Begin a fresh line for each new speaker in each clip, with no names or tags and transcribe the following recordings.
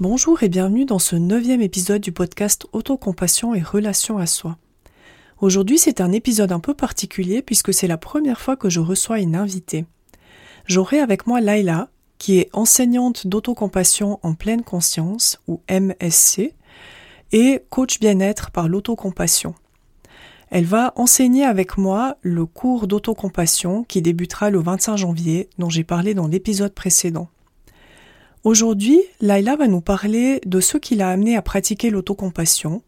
Bonjour et bienvenue dans ce neuvième épisode du podcast Autocompassion et Relation à soi. Aujourd'hui c'est un épisode un peu particulier puisque c'est la première fois que je reçois une invitée. J'aurai avec moi Laila, qui est enseignante d'autocompassion en pleine conscience, ou MSC, et coach bien-être par l'autocompassion. Elle va enseigner avec moi le cours d'autocompassion qui débutera le 25 janvier dont j'ai parlé dans l'épisode précédent. Aujourd'hui, Laila va nous parler de ce qui l'a amené à pratiquer l'autocompassion,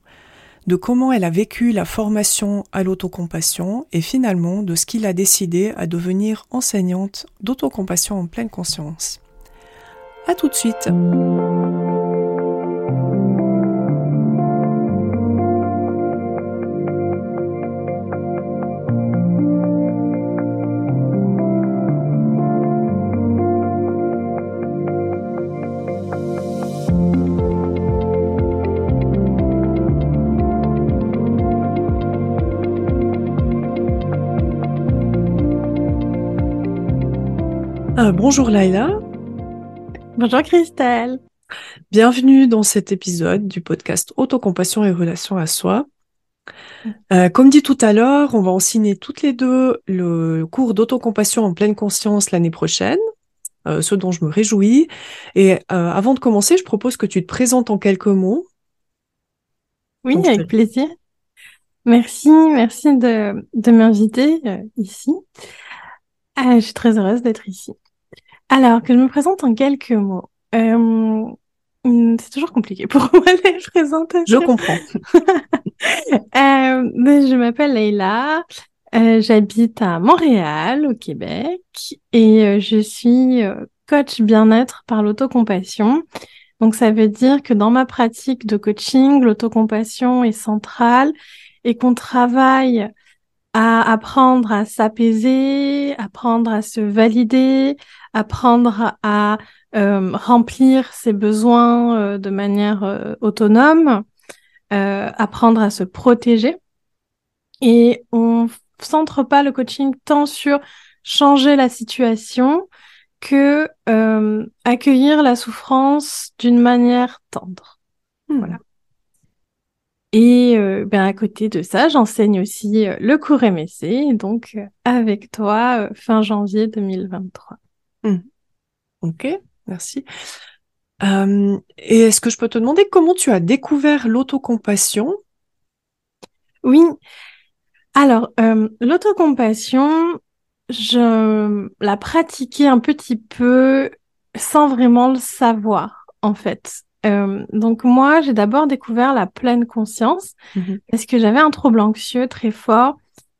de comment elle a vécu la formation à l'autocompassion et finalement de ce qui l'a décidé à devenir enseignante d'autocompassion en pleine conscience. À tout de suite! Euh, bonjour Laila.
Bonjour Christelle.
Bienvenue dans cet épisode du podcast Autocompassion et relation à soi. Euh, comme dit tout à l'heure, on va enseigner toutes les deux le cours d'autocompassion en pleine conscience l'année prochaine, euh, ce dont je me réjouis. Et avant de commencer, je propose que tu te présentes en quelques mots.
Oui, avec plaisir. Merci, merci de, de m'inviter ici. je suis très heureuse d'être ici. Alors, que je me présente en quelques mots. Euh, hmm, c'est toujours compliqué pour moi les présentations.
Je comprends.
euh, je m'appelle Leïla. Euh, J'habite à Montréal, au Québec, et euh, je suis coach bien-être par l'autocompassion. Donc, ça veut dire que dans ma pratique de coaching, l'autocompassion est centrale et qu'on travaille à apprendre à s'apaiser, apprendre à se valider, apprendre à euh, remplir ses besoins euh, de manière euh, autonome, apprendre à se protéger. Et on centre pas le coaching tant sur changer la situation que accueillir la souffrance d'une manière tendre. Voilà. Et euh, ben, à côté de ça, j'enseigne aussi euh, le cours MSC, donc euh, avec toi fin janvier 2023. Mmh.
Ok, merci. et est-ce que je peux te demander comment tu as découvert l'autocompassion?
Oui. Alors, l'autocompassion, je la pratiquais un petit peu sans vraiment le savoir, en fait. Euh, donc moi, j'ai d'abord découvert la pleine conscience mhm. parce que j'avais un trouble anxieux très fort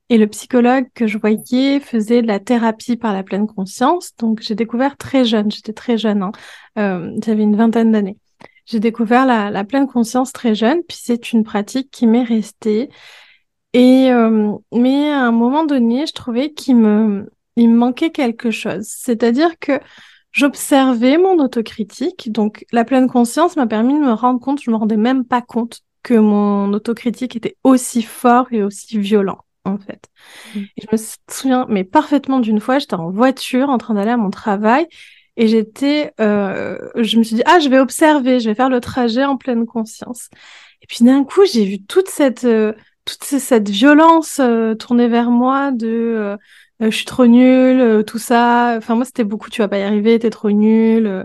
et le psychologue que je voyais faisait de la thérapie par la pleine conscience. Donc j'ai découvert très jeune, j'étais très jeune, hein. euh, j'avais une vingtaine d'années. J'ai découvert la, pleine conscience très jeune, puis c'est une pratique qui m'est restée. Et euh, mais à un moment donné, je trouvais qu'il me il me manquait quelque chose. C'est-à-dire que J'observais mon autocritique, donc la pleine conscience m'a permis de me rendre compte, je me rendais même pas compte que mon autocritique était aussi fort et aussi violent en fait. Mm. Et je me souviens mais parfaitement d'une fois, j'étais en voiture en train d'aller à mon travail et j'étais, euh, je me suis dit ah je vais observer, je vais faire le trajet en pleine conscience. Et puis d'un coup j'ai vu toute cette euh, toute cette violence euh, tournée vers moi de euh, je suis trop nulle, euh, tout ça. Enfin, moi, c'était beaucoup, tu vas pas y arriver, t'es trop nulle. Euh.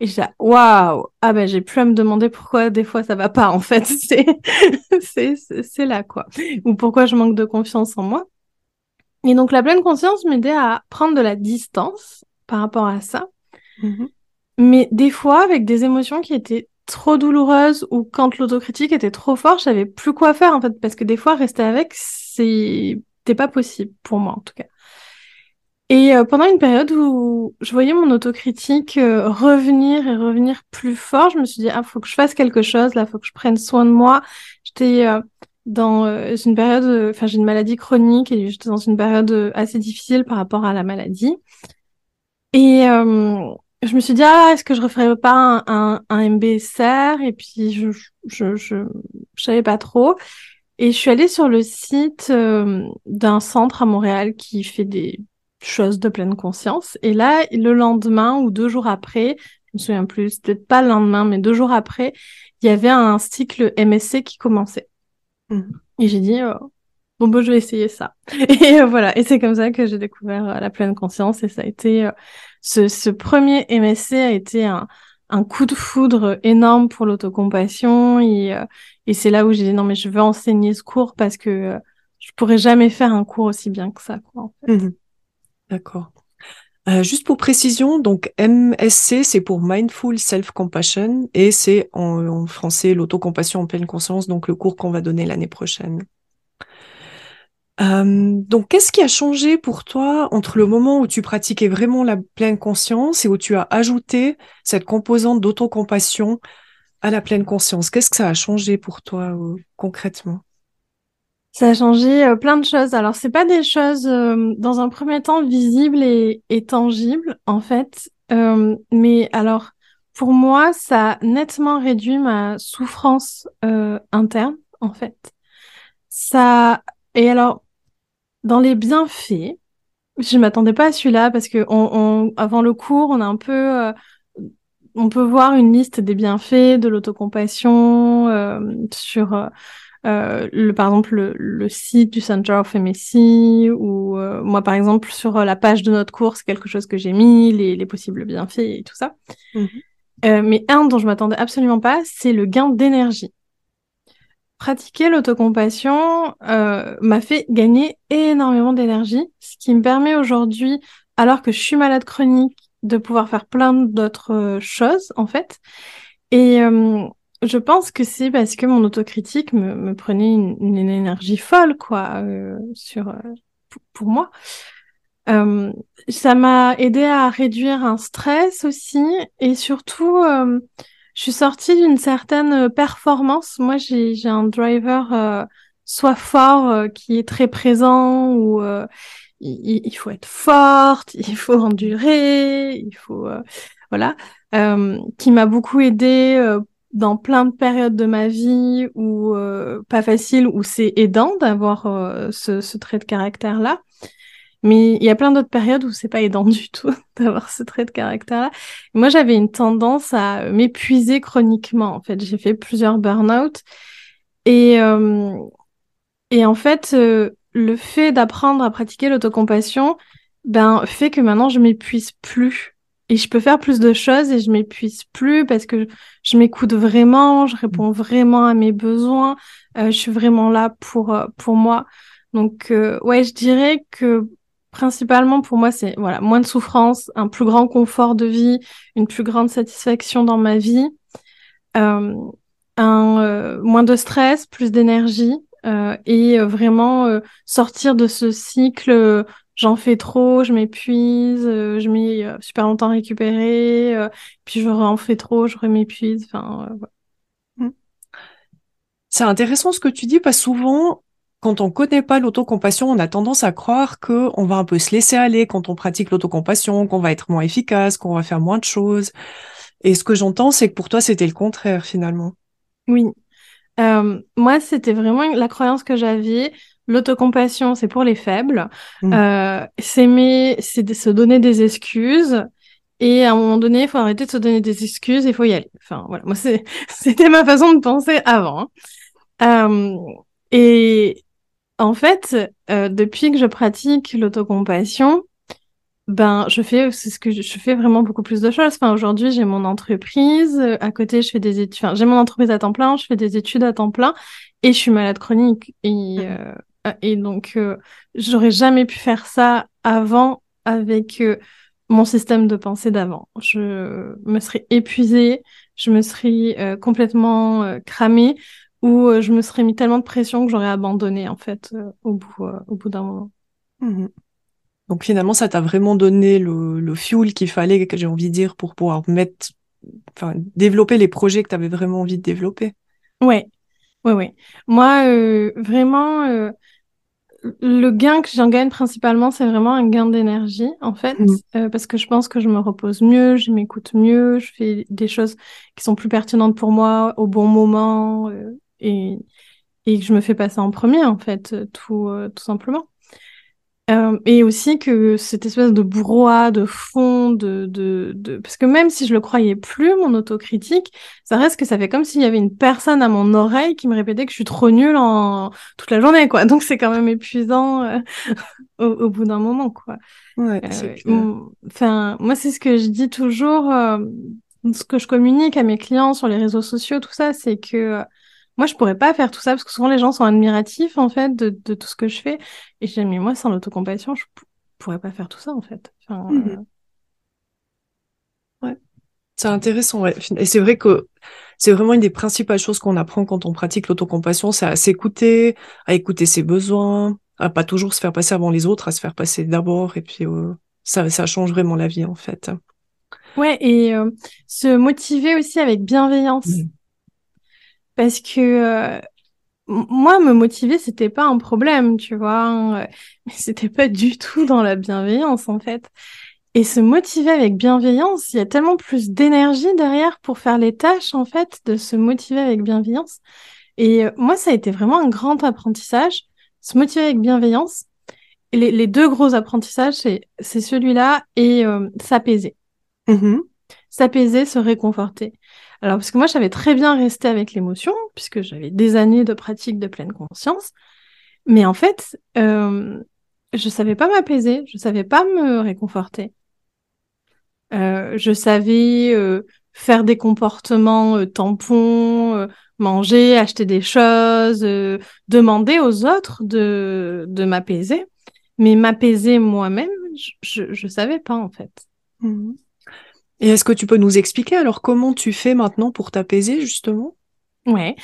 Et j'ai waouh, ah ben j'ai plus à me demander pourquoi des fois ça va pas en fait, c'est c'est c'est là quoi. Ou pourquoi je manque de confiance en moi. Et donc la pleine conscience m'aidait à prendre de la distance par rapport à ça. Mm-hmm. Mais des fois avec des émotions qui étaient trop douloureuses ou quand l'autocritique était trop forte, je savais plus quoi faire en fait parce que des fois rester avec c'était pas possible pour moi en tout cas. Et euh, pendant une période où je voyais mon autocritique euh, revenir et revenir plus fort, je me suis dit, ah, faut que je fasse quelque chose, là, faut que je prenne soin de moi. J'étais euh, dans une période, enfin, j'ai une maladie chronique et j'étais dans une période assez difficile par rapport à la maladie. Et je me suis dit, ah, est-ce que je referais pas un, un, un MBSR Et puis, je, je, je, je, savais pas trop. Et je suis allée sur le site d'un centre à Montréal qui fait des chose de pleine conscience. Et là, le lendemain ou deux jours après, je me souviens plus, peut-être pas le lendemain, mais deux jours après, il y avait un cycle MSC qui commençait. Mhm. Et j'ai dit, oh, bon, bon, je vais essayer ça. Et voilà, et c'est comme ça que j'ai découvert la pleine conscience, et ça a été, ce, ce premier MSC a été un, un coup de foudre énorme pour l'autocompassion, et, et c'est là où j'ai dit, non, mais je veux enseigner ce cours parce que je pourrais jamais faire un cours aussi bien que ça, quoi, en fait.
Mhm. D'accord. Euh, juste pour précision, donc MSC, c'est pour Mindful Self-Compassion et c'est en, français l'autocompassion en pleine conscience, donc le cours qu'on va donner l'année prochaine. Euh, donc, qu'est-ce qui a changé pour toi entre le moment où tu pratiquais vraiment la pleine conscience et où tu as ajouté cette composante d'autocompassion à la pleine conscience? Qu'est-ce que ça a changé pour toi euh, concrètement?
Ça a changé euh, plein de choses. Alors, c'est pas des choses, euh, dans un premier temps, visibles et, tangibles, en fait. Euh, mais alors, pour moi, ça a nettement réduit ma souffrance interne, en fait. Ça... Et alors, dans les bienfaits, je m'attendais pas à celui-là parce que le cours, on a un peu... on peut voir une liste des bienfaits de l'autocompassion sur euh, le, par exemple le, le, site du Center of MSC ou euh, moi par exemple sur euh, la page de notre cours c'est quelque chose que j'ai mis les, les, possibles bienfaits et tout ça. Mhm. euh, mais un dont je m'attendais absolument pas c'est le gain d'énergie. Pratiquer l'autocompassion m'a fait gagner énormément d'énergie ce qui me permet aujourd'hui alors que je suis malade chronique de pouvoir faire plein d'autres choses en fait. Et je pense que c'est parce que mon autocritique me, me prenait une, énergie folle, quoi, euh, sur euh, pour moi. Euh, ça m'a aidé à réduire un stress aussi, et surtout, euh, je suis sortie d'une certaine performance. Moi, j'ai un driver soit fort, qui est très présent, ou il, il, faut être forte, il faut endurer, il faut voilà, qui m'a beaucoup aidé dans plein de périodes de ma vie où euh, pas facile, où c'est aidant d'avoir euh, ce, ce, trait de caractère-là. Mais il y a plein d'autres périodes où c'est pas aidant du tout d'avoir ce trait de caractère-là. Moi, j'avais une tendance à m'épuiser chroniquement. En fait, j'ai fait plusieurs burn-out et euh, et en fait, le fait d'apprendre à pratiquer l'autocompassion, ben fait que maintenant je m'épuise plus et je peux faire plus de choses et je m'épuise plus parce que je m'écoute vraiment, je réponds vraiment à mes besoins, euh, je suis vraiment là pour euh, pour moi. Donc euh, ouais, je dirais que principalement pour moi c'est voilà moins de souffrance, un plus grand confort de vie, une plus grande satisfaction dans ma vie, un moins de stress, plus d'énergie et vraiment sortir de ce cycle j'en fais trop, je m'épuise, euh, je mets euh, super longtemps à récupérer, euh, puis je en fais trop, je m'épuise. Enfin,
mm. C'est intéressant ce que tu dis parce que souvent, quand on connaît pas l'autocompassion, on a tendance à croire que on va un peu se laisser aller quand on pratique l'autocompassion, qu'on va être moins efficace, qu'on va faire moins de choses. Et ce que j'entends, c'est que pour toi, c'était le contraire finalement.
Oui. moi, c'était vraiment la croyance que j'avais. L'autocompassion, c'est pour les faibles. Mm. Euh, s'aimer, c'est de se donner des excuses. Et à un moment donné, il faut arrêter de se donner des excuses, il faut y aller. Enfin, voilà, moi, c'était ma façon de penser avant. Hein. Euh, et en fait, euh, depuis que je pratique l'autocompassion, ben, je fais, c'est ce que je, fais vraiment beaucoup plus de choses. Enfin, aujourd'hui, j'ai mon entreprise. À côté, je fais des études. Enfin, j'ai mon entreprise à temps plein. Je fais des études à temps plein et je suis malade chronique. Et, mm. Euh, et donc, euh, j'aurais jamais pu faire ça avant avec euh, mon système de pensée d'avant. Je me serais épuisée, je me serais complètement cramée ou je me serais mis tellement de pression que j'aurais abandonné en fait au bout, au bout d'un moment.
Mmh donc finalement, ça t'a vraiment donné le, le fuel qu'il fallait, que j'ai envie de dire, pour pouvoir mettre, enfin, développer les projets que tu avais vraiment envie de développer.
Ouais, ouais, ouais. Moi, vraiment, le gain que j'en gagne principalement, c'est vraiment un gain d'énergie, en fait, mmh. euh, parce que je pense que je me repose mieux, je m'écoute mieux, je fais des choses qui sont plus pertinentes pour moi au bon moment euh, et, et que je me fais passer en premier, en fait, tout, euh, tout simplement. Euh, et aussi que cette espèce de brouhaha de fond, de, de, de, parce que même si je le croyais plus, mon autocritique, ça reste que ça fait comme s'il y avait une personne à mon oreille qui me répétait que je suis trop nulle en toute la journée, quoi. Donc c'est quand même épuisant euh, au, bout d'un moment, quoi.
Ouais,
euh, Enfin, moi c'est ce que je dis toujours, ce que je communique à mes clients sur les réseaux sociaux, tout ça, c'est que moi, je pourrais pas faire tout ça parce que souvent les gens sont admiratifs en fait de, tout ce que je fais. Et dis, mais moi, sans l'autocompassion, je pourrais pas faire tout ça en fait.
Mhm. Euh, ouais. C'est intéressant, ouais. Et c'est vrai que c'est vraiment une des principales choses qu'on apprend quand on pratique l'autocompassion, c'est à s'écouter, à écouter ses besoins, à pas toujours se faire passer avant les autres, à se faire passer d'abord, et puis euh, ça, ça change vraiment la vie en fait.
Ouais, et euh, se motiver aussi avec bienveillance. Mmh. Parce que euh, moi, me motiver, c'était pas un problème, tu vois. Hein, mais c'était pas du tout dans la bienveillance, en fait. Et se motiver avec bienveillance, il y a tellement plus d'énergie derrière pour faire les tâches, en fait, de se motiver avec bienveillance. Et euh, moi, ça a été vraiment un grand apprentissage, se motiver avec bienveillance. Et les, deux gros apprentissages, c'est, celui-là et euh, s'apaiser. Mmh s'apaiser, se réconforter. Alors, parce que moi, j'avais très bien resté avec l'émotion, puisque j'avais des années de pratique de pleine conscience. Mais en fait, euh, je savais pas m'apaiser, je savais pas me réconforter. Euh, je savais euh, faire des comportements euh, tampons, manger, acheter des choses, demander aux autres de, de m'apaiser. Mais m'apaiser moi-même, je, je, savais pas en fait.
Mmh. Et est-ce que tu peux nous expliquer alors comment tu fais maintenant pour t'apaiser justement?
Ouais.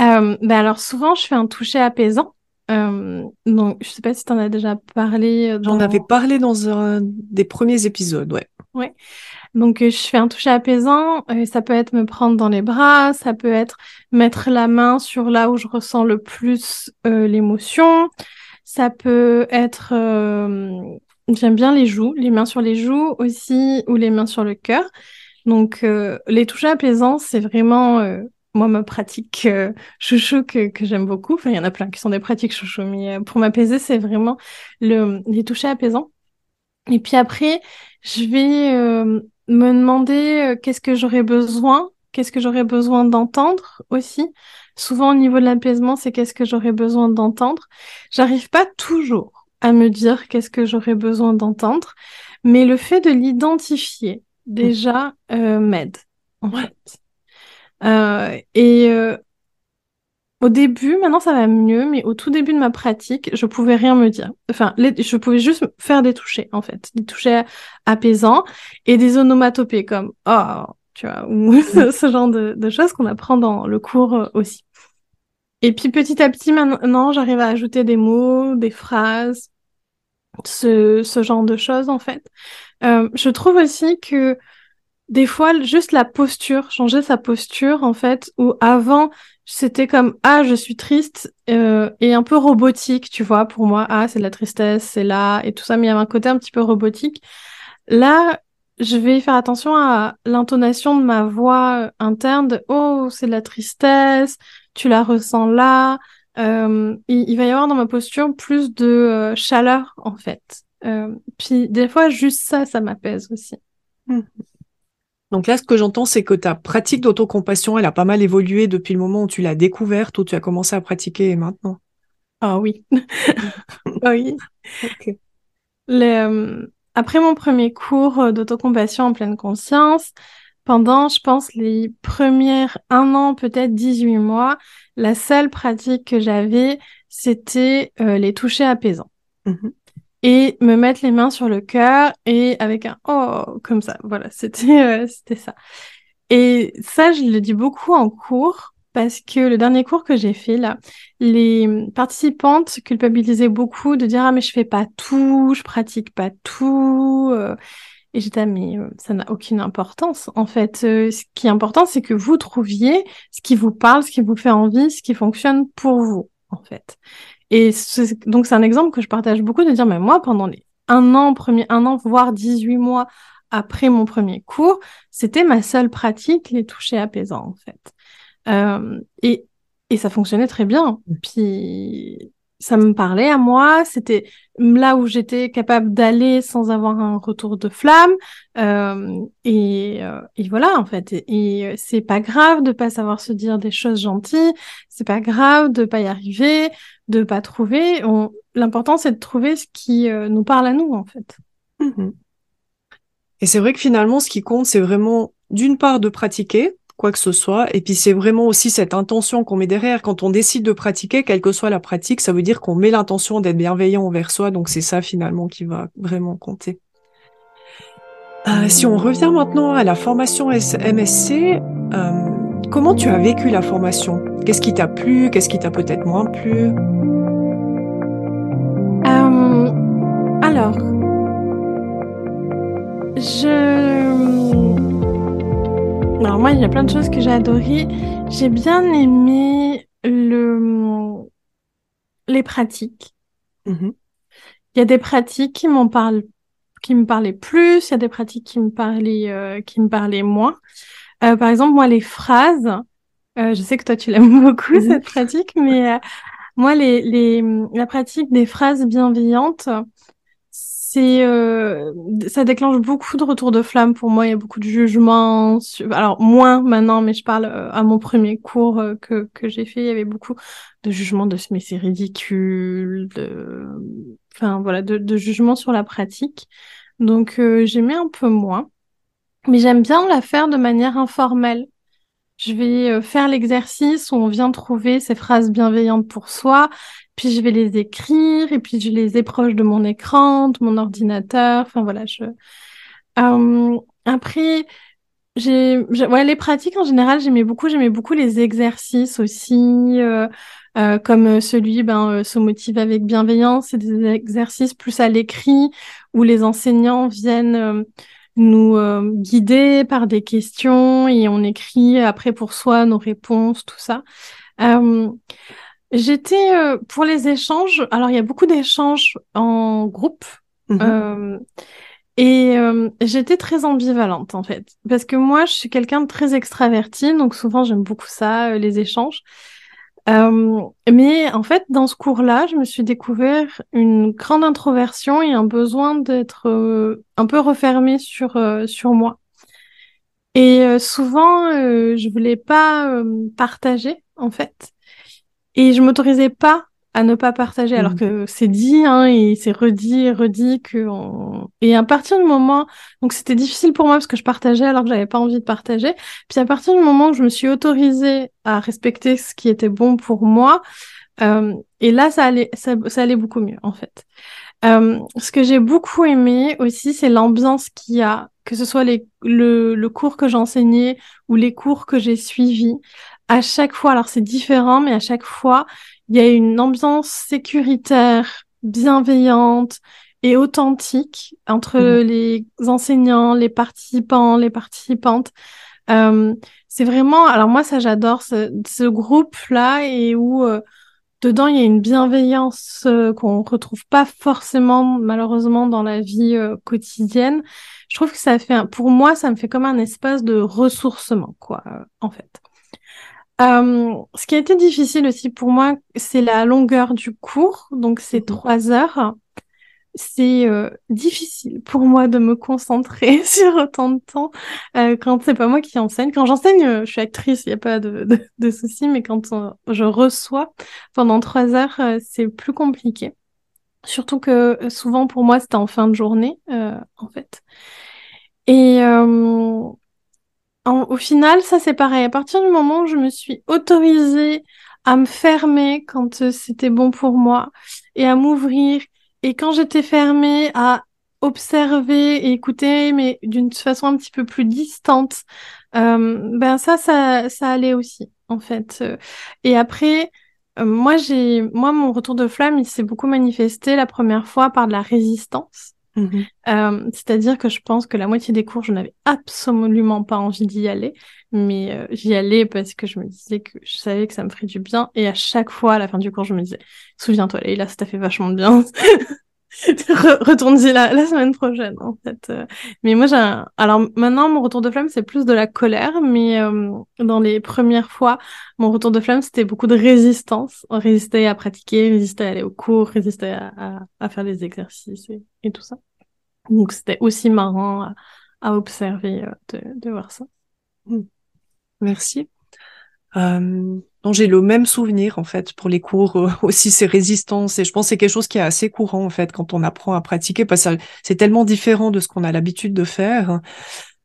Euh, ben alors souvent je fais un toucher apaisant. Euh, donc je sais pas si tu en as déjà parlé.
J'en avais parlé dans un des premiers épisodes, ouais.
Ouais. Donc je fais un toucher apaisant. ça peut être me prendre dans les bras, ça peut être mettre la main sur là où je ressens le plus l'émotion. Ça peut être J'aime bien les joues, les mains sur les joues aussi, ou les mains sur le cœur. Donc, euh, les touches apaisants, c'est vraiment, euh, moi, ma pratique euh, chouchou que, que j'aime beaucoup. Enfin, il y en a plein qui sont des pratiques chouchou, mais pour m'apaiser, c'est vraiment le, les toucher apaisants. Et puis après, je vais me demander qu'est-ce que j'aurais besoin, qu'est-ce que j'aurais besoin d'entendre aussi. Souvent, au niveau de l'apaisement, c'est qu'est-ce que j'aurais besoin d'entendre. J'arrive pas toujours à me dire qu'est-ce que j'aurais besoin d'entendre, mais le fait de l'identifier déjà euh, m'aide en fait. Euh, et euh, au début, maintenant ça va mieux, mais au tout début de ma pratique, je pouvais rien me dire. Enfin, je pouvais juste faire des touchés en fait, des touchés apaisants et des onomatopées comme oh, tu vois, ou ce genre de, de choses qu'on apprend dans le cours aussi. Et puis petit à petit, maintenant, j'arrive à ajouter des mots, des phrases, ce, ce genre de choses, en fait. Euh, je trouve aussi que des fois, juste la posture, changer sa posture, en fait, où avant, c'était comme ah je suis triste euh, et un peu robotique tu vois pour moi ah c'est de la tristesse c'est là et tout ça. Mais il y avait un côté un petit peu robotique. Là je vais faire attention à l'intonation de ma voix interne de oh c'est de la tristesse tu la ressens là. Euh, il, va y avoir dans ma posture plus de euh, chaleur en fait. Euh, puis des fois, juste ça, ça m'apaise aussi.
Mmh. Donc là, ce que j'entends, c'est que ta pratique d'autocompassion, elle a pas mal évolué depuis le moment où tu l'as découverte, où tu as commencé à pratiquer et maintenant.
Ah oui. ah oui. après mon premier cours d'autocompassion en pleine conscience, pendant, je pense, les premières un an, peut-être 18 mois, la seule pratique que j'avais, c'était euh, les toucher apaisants. Mmh et me mettre les mains sur le cœur et avec un oh comme ça. Voilà, c'était euh, c'était ça. Et ça, je le dis beaucoup en cours parce que le dernier cours que j'ai fait là, les participantes culpabilisaient beaucoup de dire ah mais je fais pas tout, je pratique pas tout. Euh, et j'étais, mais euh, ça n'a aucune importance. En fait, euh, ce qui est important, c'est que vous trouviez ce qui vous parle, ce qui vous fait envie, ce qui fonctionne pour vous, en fait. Et donc, c'est un exemple que je partage beaucoup de dire, mais moi, pendant les un an, premier, un an, voire 18 mois après mon premier cours, c'était ma seule pratique, les toucher apaisants, en fait. Euh, et, et ça fonctionnait très bien. Puis, ça me parlait à moi, c'était là où j'étais capable d'aller sans avoir un retour de flamme. Euh, et, euh, et, voilà, en fait. Et, euh, c'est pas grave de pas savoir se dire des choses gentilles, c'est pas grave de pas y arriver, de pas trouver. L'important, c'est de trouver ce qui euh, nous parle à nous, en fait.
Mmh et c'est vrai que finalement, ce qui compte, c'est vraiment d'une part de pratiquer, quoi que ce soit. Et puis c'est vraiment aussi cette intention qu'on met derrière. Quand on décide de pratiquer, quelle que soit la pratique, ça veut dire qu'on met l'intention d'être bienveillant envers soi. Donc c'est ça finalement qui va vraiment compter. Euh, si on revient maintenant à la formation MSC, euh, comment tu as vécu la formation? Qu'est-ce qui t'a plu? Qu'est-ce qui t'a peut-être moins plu?
Euh, Alors, je alors moi, il y a plein de choses que j'ai adorées. J'ai bien aimé le... les pratiques.
Mm-hmm.
Il y a des pratiques qui m'en parlent, qui me parlaient plus. Il y a des pratiques qui me parlaient, euh, qui me parlaient moins. Euh, par exemple, moi, les phrases. Euh, je sais que toi, tu l'aimes beaucoup mm-hmm. cette pratique, mais moi, les, les, la pratique des phrases bienveillantes, c'est euh, ça déclenche beaucoup de retours de flamme pour moi. Il y a beaucoup de jugements. Alors moins maintenant, mais je parle euh, à mon premier cours euh, que que j'ai fait. Il y avait beaucoup de jugements de mais c'est ridicule, de enfin voilà, de, de jugements sur la pratique. Donc j'aimais un peu moins, mais j'aime bien la faire de manière informelle. Je vais faire l'exercice où on vient trouver ces phrases bienveillantes pour soi puis je vais les écrire, et puis je les ai proches de mon écran, de mon ordinateur. Enfin voilà, je. Euh, après, j'ai, ouais, les pratiques en général, j'aimais beaucoup. J'aimais beaucoup les exercices aussi, euh, euh, comme celui, ben, se motiver avec bienveillance. C'est des exercices plus à l'écrit où les enseignants viennent nous guider par des questions et on écrit après pour soi nos réponses, tout ça. J'étais euh, pour les échanges. Alors, il y a beaucoup d'échanges en groupe. Mhm. Euh, et euh, j'étais très ambivalente, en fait. Parce que moi, je suis quelqu'un de très extraverti. Donc, souvent, j'aime beaucoup ça, les échanges. mais en fait, dans ce cours-là, je me suis découvert une grande introversion et un besoin d'être un peu refermée sur, sur moi. Et souvent, je voulais pas partager, en fait. Et je m'autorisais pas à ne pas partager, alors mm. que c'est dit, hein, et c'est redit et redit que Et à partir du moment, donc c'était difficile pour moi parce que je partageais alors que j'avais pas envie de partager. Puis à partir du moment où je me suis autorisée à respecter ce qui était bon pour moi, euh, et là ça allait, ça, allait beaucoup mieux en fait. Euh, ce que j'ai beaucoup aimé aussi, c'est l'ambiance qu'il y a, que ce soit les, le, le cours que j'enseignais ou les cours que j'ai suivis à chaque fois, alors c'est différent, mais à chaque fois, il y a une ambiance sécuritaire, bienveillante et authentique entre mhm. les enseignants, les participants, les participantes. Euh, c'est vraiment, alors moi ça j'adore ce, ce groupe-là et où euh, dedans il y a une bienveillance euh, qu'on retrouve pas forcément malheureusement dans la vie euh, quotidienne. Je trouve que ça fait, pour moi ça me fait comme un espace de ressourcement quoi, en fait. Euh, ce qui a été difficile aussi pour moi, c'est la longueur du cours. Donc, c'est mhm. trois heures. C'est euh, difficile pour moi de me concentrer sur autant de temps euh, quand c'est pas moi qui enseigne. Quand j'enseigne, euh, je suis actrice, il n'y a pas de, de, de souci, mais quand je reçois pendant trois heures, c'est plus compliqué. Surtout que souvent pour moi, c'était en fin de journée, en fait. Et au final, ça c'est pareil. À partir du moment où je me suis autorisée à me fermer quand euh, c'était bon pour moi et à m'ouvrir, et quand j'étais fermée à observer et écouter, mais d'une façon un petit peu plus distante, euh, ben ça, ça, ça allait aussi en fait. Euh, et après, moi j'ai, moi mon retour de flamme, il s'est beaucoup manifesté la première fois par de la résistance.
Mmh
euh, c'est-à-dire que je pense que la moitié des cours, je n'avais absolument pas envie d'y aller, mais euh, j'y allais parce que je me disais que je savais que ça me ferait du bien. Et à chaque fois, à la fin du cours, je me disais, souviens-toi, là, ça t'a fait vachement bien. Retourne-y la, la semaine prochaine, en fait. Mais moi, j'ai Alors maintenant, mon retour de flamme, c'est plus de la colère, mais euh, dans les premières fois, mon retour de flamme, c'était beaucoup de résistance. Résister à pratiquer, résister à aller au cours, résister à, à, faire des exercices et, tout ça. Donc, c'était aussi marrant à, observer euh, de, de, voir ça.
Hmm. Merci. Euh, donc j'ai le même souvenir en fait pour les cours euh, aussi ces résistances et je pense que c'est quelque chose qui est assez courant en fait quand on apprend à pratiquer parce que c'est tellement différent de ce qu'on a l'habitude de faire.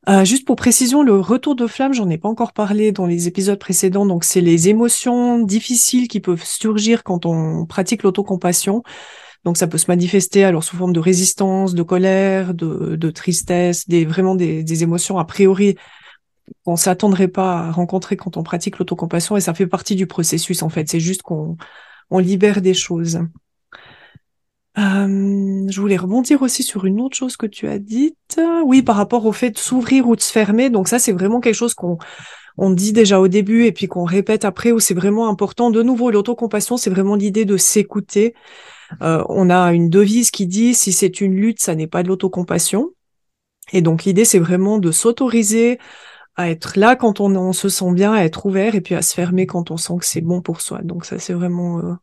Euh, juste pour précision, le retour de flamme, j'en ai pas encore parlé dans les épisodes précédents. Donc c'est les émotions difficiles qui peuvent surgir quand on pratique l'autocompassion. Donc ça peut se manifester alors sous forme de résistance, de colère, de, de tristesse, des vraiment des, des émotions a priori qu'on s'attendrait pas à rencontrer quand on pratique l'autocompassion et ça fait partie du processus en fait. C'est juste qu'on on libère des choses. Euh, je voulais rebondir aussi sur une autre chose que tu as dite. Oui, par rapport au fait de s'ouvrir ou de se fermer. Donc ça, c'est vraiment quelque chose qu'on on dit déjà au début et puis qu'on répète après où c'est vraiment important. De nouveau, l'autocompassion, c'est vraiment l'idée de s'écouter. Euh, on a une devise qui dit si c'est une lutte, ça n'est pas de l'autocompassion. Et donc l'idée, c'est vraiment de s'autoriser à être là quand on, se sent bien, à être ouvert et puis à se fermer quand on sent que c'est bon pour soi. Donc ça, c'est vraiment euh,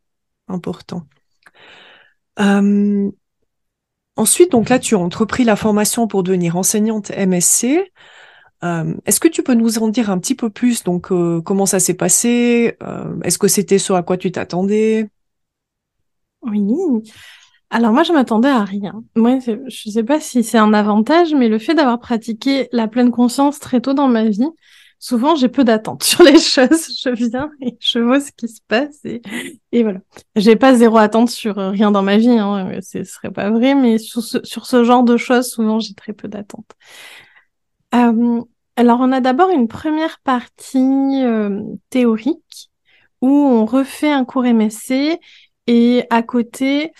important. Euh, ensuite, donc là, tu as entrepris la formation pour devenir enseignante MSC. Euh, est-ce que tu peux nous en dire un petit peu plus? Donc, comment ça s'est passé? Est-ce que c'était ce à quoi tu t'attendais?
Oui. Alors moi, je m'attendais à rien. Moi, je ne sais pas si c'est un avantage, mais le fait d'avoir pratiqué la pleine conscience très tôt dans ma vie, souvent j'ai peu d'attentes sur les choses. Je viens et je vois ce qui se passe et, et voilà. J'ai pas zéro attente sur euh, rien dans ma vie, hein, ce serait pas vrai, mais sur ce, genre de choses, souvent j'ai très peu d'attentes. Euh, alors on a d'abord une première partie euh, théorique où on refait un cours MSC et à côté,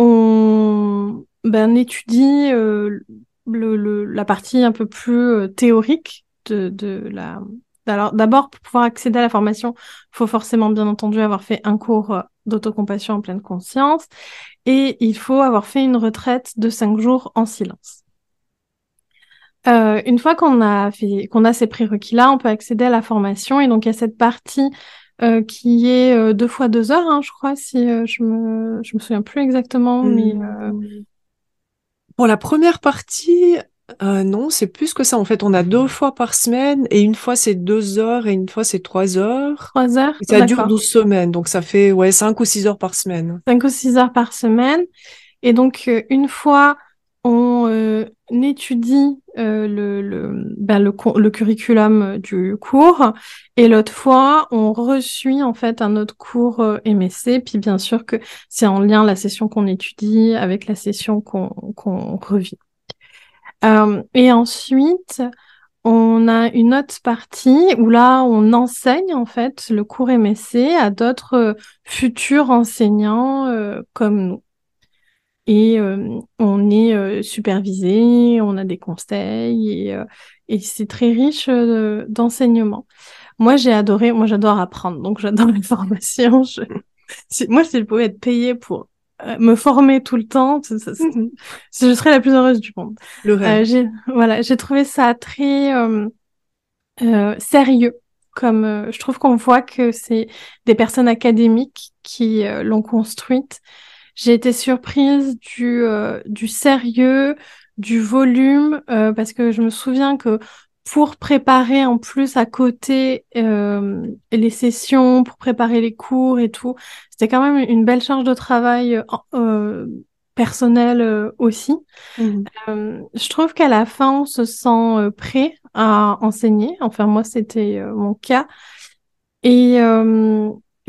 on ben, étudie euh, la partie un peu plus euh, théorique de, la. Alors d'abord, pour pouvoir accéder à la formation, il faut forcément bien entendu avoir fait un cours euh, d'autocompassion en pleine conscience et il faut avoir fait une retraite de cinq jours en silence. une fois qu'on a qu'on a ces prérequis-là, on peut accéder à la formation et donc il y a cette partie euh, qui est euh, deux fois deux heures, hein, je crois, si euh, je me je me souviens plus exactement, mais
hmm. pour la première partie, non, c'est plus que ça. En fait, on a deux fois par semaine et une fois c'est deux heures et une fois c'est trois heures.
Trois heures.
Et ça dure douze semaines, donc ça fait ouais cinq ou six heures par semaine.
Cinq ou six heures par semaine. Et donc une fois on euh, étudie euh, le, le, ben, le, le, curriculum du cours et l'autre fois, on reçuit en fait un autre cours euh, MSC. Puis bien sûr que c'est en lien la session qu'on étudie avec la session qu'on revit. Euh, et ensuite, on a une autre partie où là, on enseigne en fait le cours MSC à d'autres futurs enseignants comme nous et euh, on est euh, supervisé, on a des conseils et, euh, et c'est très riche d'enseignement. Moi, j'ai adoré, moi j'adore apprendre, donc j'adore les formations. Je... moi, si je pouvais être payée pour me former tout le temps, ça, mmh je serais la plus heureuse du monde. j'ai, voilà, j'ai trouvé ça très sérieux. Comme je trouve qu'on voit que c'est des personnes académiques qui l'ont construite j'ai été surprise du, euh, du sérieux, du volume, euh, parce que je me souviens que pour préparer en plus à côté euh, les sessions, pour préparer les cours et tout, c'était quand même une belle charge de travail personnel aussi. Mmh. je trouve qu'à la fin, on se sent prêt à enseigner. Enfin, moi, c'était mon cas. Et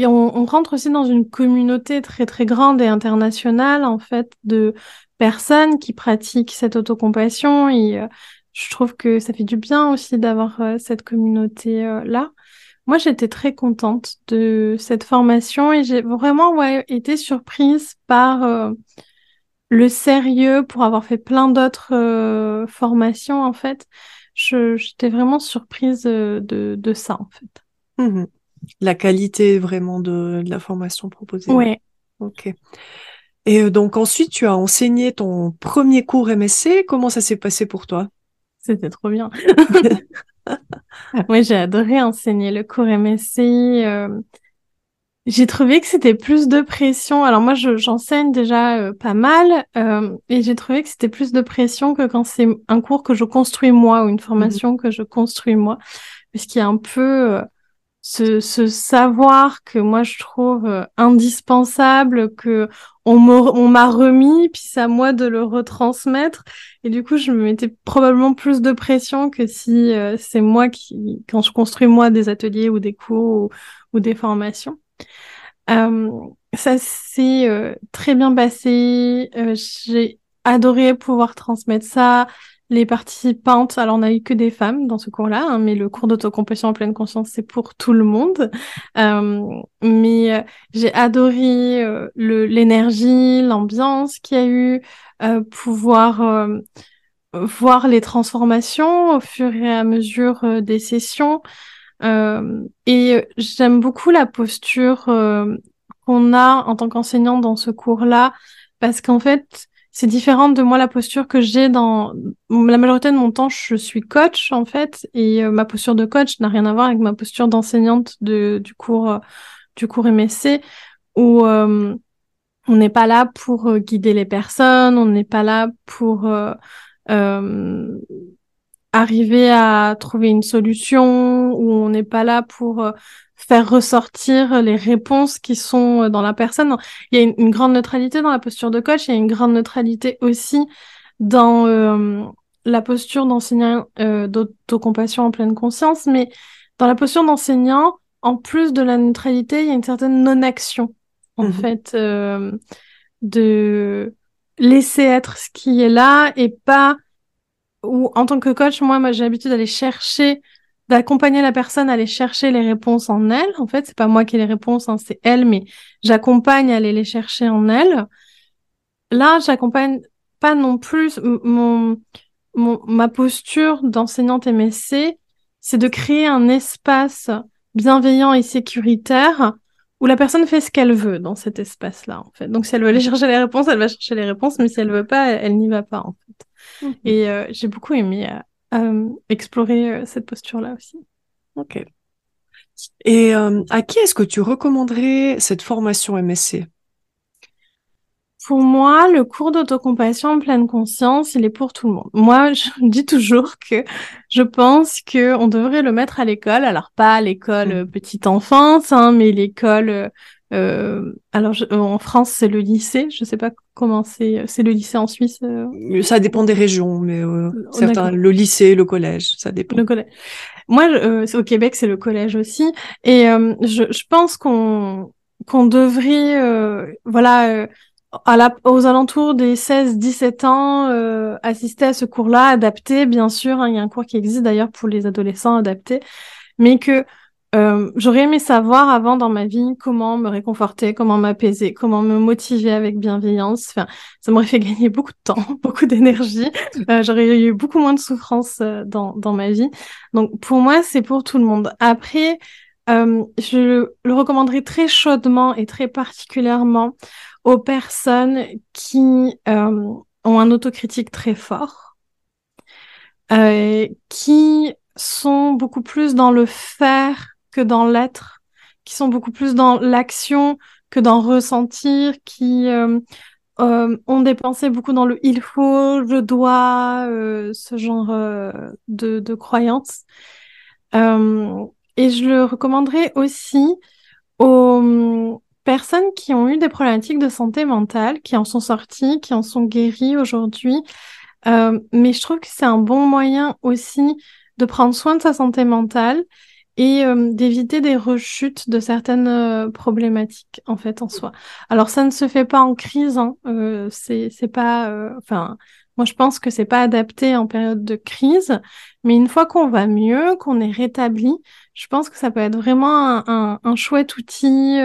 on, rentre aussi dans une communauté très très grande et internationale en fait de personnes qui pratiquent cette autocompassion et euh, je trouve que ça fait du bien aussi d'avoir euh, cette communauté euh, là. Moi, j'étais très contente de cette formation et j'ai vraiment été surprise par le sérieux pour avoir fait plein d'autres formations en fait. J'étais vraiment surprise de, de ça en fait.
Mmh la qualité vraiment de, la formation proposée.
Oui.
Ok. Et donc ensuite, tu as enseigné ton premier cours MSC. Comment ça s'est passé pour toi?
C'était trop bien. Moi, j'ai adoré enseigner le cours MSC. Euh, j'ai trouvé que c'était plus de pression. Alors moi, j'enseigne déjà euh, pas mal, euh, et j'ai trouvé que c'était plus de pression que quand c'est un cours que je construis moi ou une formation que je construis moi, puisqu'il y a un peu euh, ce, ce, savoir que moi je trouve euh, indispensable, que on m'a remis, puis c'est à moi de le retransmettre. Et du coup, je me mettais probablement plus de pression que si c'est moi qui, quand je construis moi des ateliers ou des cours ou des formations. Euh, ça s'est euh, très bien passé. Euh, j'ai adoré pouvoir transmettre ça. Les participantes, alors on n'a eu que des femmes dans ce cours-là, hein, mais le cours d'autocompassion en pleine conscience, c'est pour tout le monde. mais j'ai adoré l'énergie, l'ambiance qu'il y a eu, pouvoir voir les transformations au fur et à mesure des sessions. Euh, et j'aime beaucoup la posture euh, qu'on a en tant qu'enseignant dans ce cours-là, parce qu'en fait, c'est différent de moi la posture que j'ai dans la majorité de mon temps. Je suis coach en fait, et euh, ma posture de coach n'a rien à voir avec ma posture d'enseignante de, du cours du cours MSC, où on n'est pas là pour guider les personnes, on n'est pas là pour arriver à trouver une solution où on n'est pas là pour euh, faire ressortir les réponses qui sont euh, dans la personne. Il y a une, grande neutralité dans la posture de coach, il y a une grande neutralité aussi dans euh, la posture d'enseignant d'autocompassion en pleine conscience, mais dans la posture d'enseignant, en plus de la neutralité, il y a une certaine non-action, en mmh fait, de laisser être ce qui est là et pas ou en tant que coach, moi, moi j'ai l'habitude d'aller chercher, d'accompagner la personne à aller chercher les réponses en elle. En fait, c'est pas moi qui ai les réponses, hein, c'est elle, mais j'accompagne à aller les chercher en elle. Là, j'accompagne pas non plus mon, mon ma posture d'enseignante MSC, c'est de créer un espace bienveillant et sécuritaire où la personne fait ce qu'elle veut dans cet espace-là, en fait. Donc, si elle veut aller chercher les réponses, elle va chercher les réponses, mais si elle veut pas, elle n'y va pas, en fait. Mhm. Et euh, j'ai beaucoup aimé euh, euh, explorer cette posture-là aussi.
Ok. Et à qui est-ce que tu recommanderais cette formation MSC
pour moi, le cours d'autocompassion en pleine conscience, il est pour tout le monde. Moi, je dis toujours que je pense que on devrait le mettre à l'école. Alors pas à l'école mhm. petite enfance, hein, mais l'école euh, alors, en France, c'est le lycée. Je sais pas comment c'est. C'est le lycée en Suisse. Euh.
Ça dépend des régions, mais euh, certains, le lycée, le collège, ça dépend.
Le collège. Moi, euh, au Québec, c'est le collège aussi, et je, je, pense qu'on qu'on devrait, voilà, à la, aux alentours des 16-17 ans, assister à ce cours-là, adapté, bien sûr. Hein, il y a un cours qui existe d'ailleurs pour les adolescents adaptés, mais que euh, j'aurais aimé savoir avant dans ma vie comment me réconforter, comment m'apaiser, comment me motiver avec bienveillance. Enfin, ça m'aurait fait gagner beaucoup de temps, beaucoup d'énergie. Euh, j'aurais eu beaucoup moins de souffrance euh, dans, dans ma vie. Donc pour moi, c'est pour tout le monde. Après, je le recommanderais très chaudement et très particulièrement aux personnes qui ont un autocritique très fort, qui sont beaucoup plus dans le faire que dans l'être, qui sont beaucoup plus dans l'action que dans ressentir, qui euh, euh, ont dépensé beaucoup dans le il faut, je dois, euh, ce genre de croyances. Et je le recommanderais aussi aux personnes qui ont eu des problématiques de santé mentale, qui en sont sorties, qui en sont guéries aujourd'hui. mais je trouve que c'est un bon moyen aussi de prendre soin de sa santé mentale et euh, d'éviter des rechutes de certaines euh, problématiques en fait en soi. Alors ça ne se fait pas en crise, hein. euh, c'est pas, euh, enfin moi je pense que c'est pas adapté en période de crise, mais une fois qu'on va mieux, qu'on est rétabli, je pense que ça peut être vraiment un, chouette outil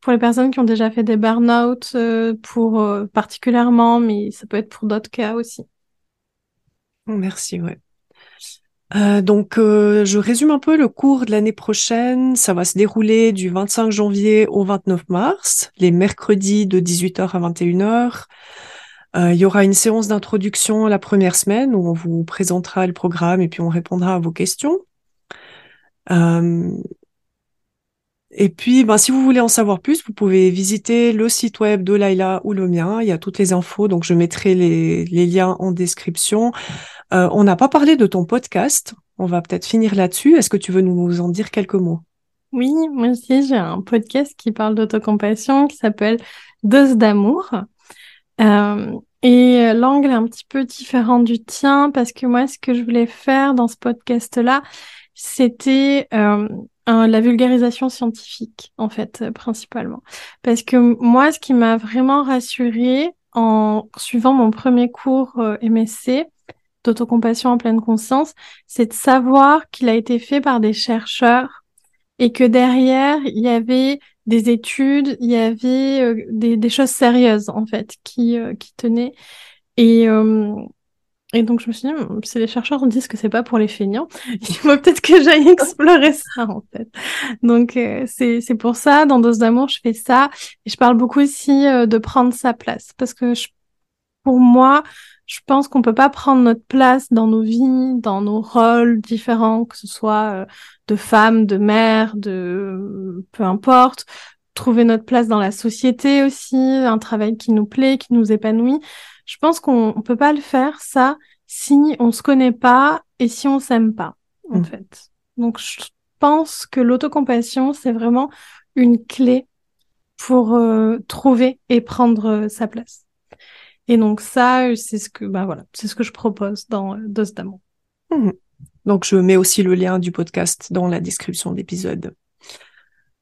pour les personnes qui ont déjà fait des burn-out, pour particulièrement, mais ça peut être pour d'autres cas aussi.
Merci, ouais. Euh, donc, euh, je résume un peu le cours de l'année prochaine. Ça va se dérouler du 25 janvier au 29 mars, les mercredis de 18h à 21h. Euh, il y aura une séance d'introduction la première semaine où on vous présentera le programme et puis on répondra à vos questions. Et puis, ben, si vous voulez en savoir plus, vous pouvez visiter le site web de Laila ou le mien. Il y a toutes les infos, donc je mettrai les, les liens en description. Euh, on n'a pas parlé de ton podcast. On va peut-être finir là-dessus. Est-ce que tu veux nous en dire quelques mots?
Oui, moi aussi, j'ai un podcast qui parle d'autocompassion qui s'appelle Dose d'amour. Euh, et l'angle est un petit peu différent du tien parce que moi, ce que je voulais faire dans ce podcast-là, c'était euh, la vulgarisation scientifique, en fait, principalement. Parce que moi, ce qui m'a vraiment rassurée en suivant mon premier cours MSC, d'autocompassion en pleine conscience, c'est de savoir qu'il a été fait par des chercheurs et que derrière, il y avait des études, il y avait euh, des, choses sérieuses, en fait, qui, euh, qui tenaient. Et, euh, et donc, je me suis dit, hmm, si les chercheurs disent que c'est pas pour les feignants, il faut peut-être que j'aille explorer ça, en fait. Donc, c'est, c'est pour ça, dans Dose d'amour, je fais ça. Et je parle beaucoup aussi de prendre sa place. Parce que je, pour moi, je pense qu'on peut pas prendre notre place dans nos vies, dans nos rôles différents, que ce soit euh, de femme, de mère, de peu importe, trouver notre place dans la société aussi, un travail qui nous plaît, qui nous épanouit. Je pense qu'on peut pas le faire ça si on se connaît pas et si on s'aime pas en mmh. fait. Donc je pense que l'autocompassion c'est vraiment une clé pour euh, trouver et prendre euh, sa place. Et donc ça, c'est ce que, bah voilà, c'est ce que je propose dans Dos d'amour.
Mhm. Donc je mets aussi le lien du podcast dans la description de l'épisode.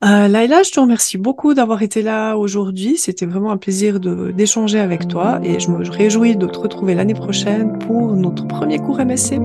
Euh, Laila, je te remercie beaucoup d'avoir été là aujourd'hui. C'était vraiment un plaisir d'échanger avec toi et je me réjouis de te retrouver l'année prochaine pour notre premier cours MSC.